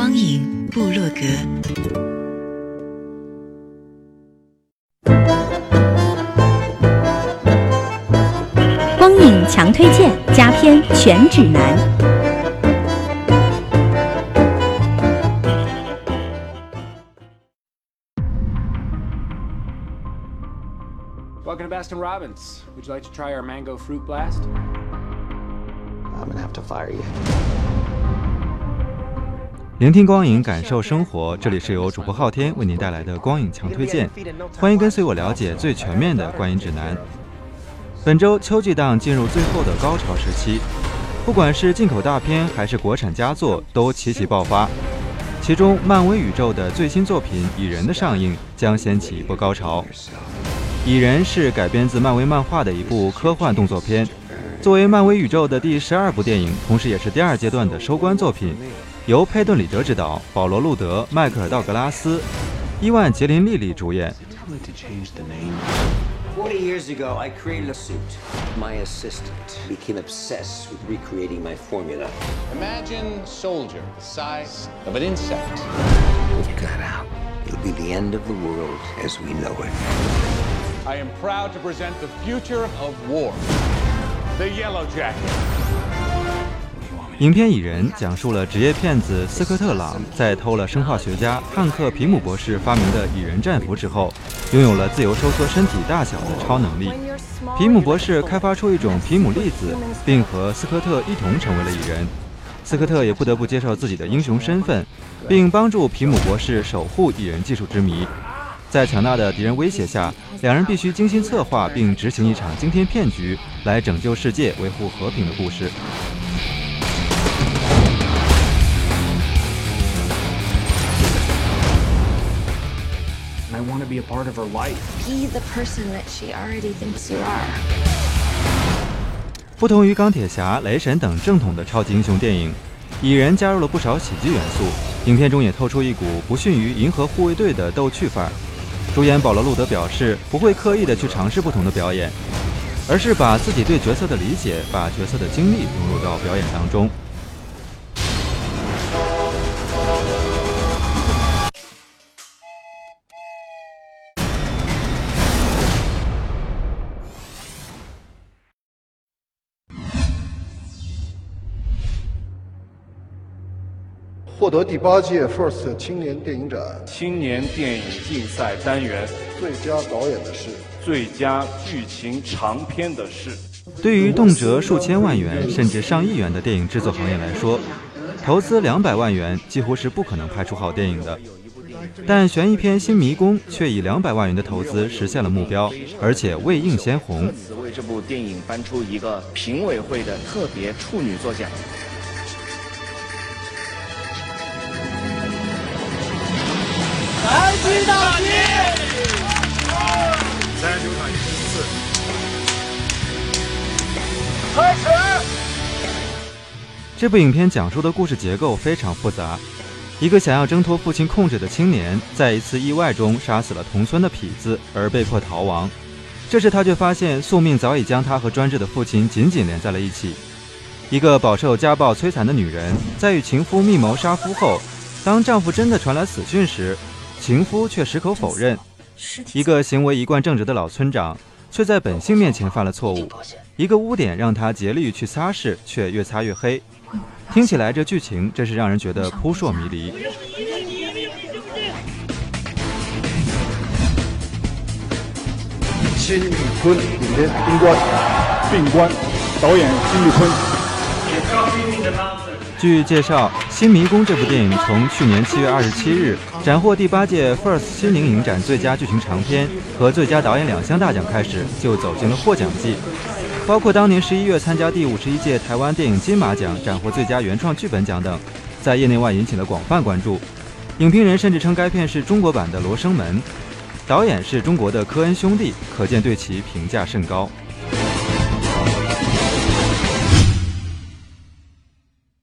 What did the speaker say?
光影部落格。光影强推荐，佳片全指南。Welcome to Baskin Robbins. Would you like to try our mango fruit blast? I'm gonna have to fire you. 聆听光影，感受生活。这里是由主播昊天为您带来的光影强推荐，欢迎跟随我了解最全面的观影指南。本周秋季档进入最后的高潮时期，不管是进口大片还是国产佳作，都齐齐爆发。其中，漫威宇宙的最新作品《蚁人》的上映将掀起一波高潮。《蚁人》是改编自漫威漫画的一部科幻动作片，作为漫威宇宙的第十二部电影，同时也是第二阶段的收官作品。由佩顿·里德执导，保罗·路德、迈克尔·道格拉斯、伊万·杰林·莉莉主演。 Forty years ago, I created a suit. My assistant became obsessed with recreating my formula. Imagine soldier the size of an insect. If you got out, it'll be the end of the world as we know it. I am proud to present the future of war. The Yellow Jacket. 影片《蚁人》讲述了职业骗子斯科特·朗在偷了生化学家汉克·皮姆博士发明的蚁人战服之后，拥有了自由收缩身体大小的超能力。皮姆博士开发出一种皮姆粒子，并和斯科特一同成为了蚁人。斯科特也不得不接受自己的英雄身份，并帮助皮姆博士守护蚁人技术之谜。在强大的敌人威胁下，两人必须精心策划并执行一场惊天骗局，来拯救世界、维护和平的故事。I want to be a part of her life. be the person that she already thinks you are. 不同于钢铁侠、雷神等正统的超级英雄电影，蚁人加入了不少喜剧元素，影片中也透出一股不逊于银河护卫队的逗趣范儿。主演保罗·路德表示，不会刻意的去尝试不同的表演，而是把自己对角色的理解，把角色的经历融入到表演当中。获得第八届 FIRST 青年电影展青年电影竞赛单元最佳导演的是最佳剧情长片的是。对于动辄数千万元甚至上亿元的电影制作行业来说，投资两百万元几乎是不可能拍出好电影的。但悬疑片《新迷宫》却以两百万元的投资实现了目标，而且未映先红。为这部电影颁出一个评委会的特别处女作奖。开始。这部影片讲述的故事结构非常复杂。一个想要挣脱父亲控制的青年，在一次意外中杀死了同村的痞子，而被迫逃亡。这时他却发现，宿命早已将他和专制的父亲紧紧连在了一起。一个饱受家暴摧残的女人，在与情夫密谋杀夫后，当丈夫真的传来死讯时，情夫却矢口否认。一个行为一贯正直的老村长，却在本性面前犯了错误。一个污点让他竭力去擦拭，却越擦越黑。听起来这剧情真是让人觉得扑朔迷离。辛宇坤影片《冰棺》，病关，导演金宇坤。据介绍，《新迷宫》这部电影从去年七月二十七日斩获第八届 FIRST 西宁影展最佳剧情长片和最佳导演两项大奖开始，就走进了获奖季。包括当年十一月参加第五十一届台湾电影金马奖斩获最佳原创剧本奖等。在业内外引起了广泛关注。影评人甚至称该片是中国版的《罗生门》，导演是中国的科恩兄弟，可见对其评价甚高。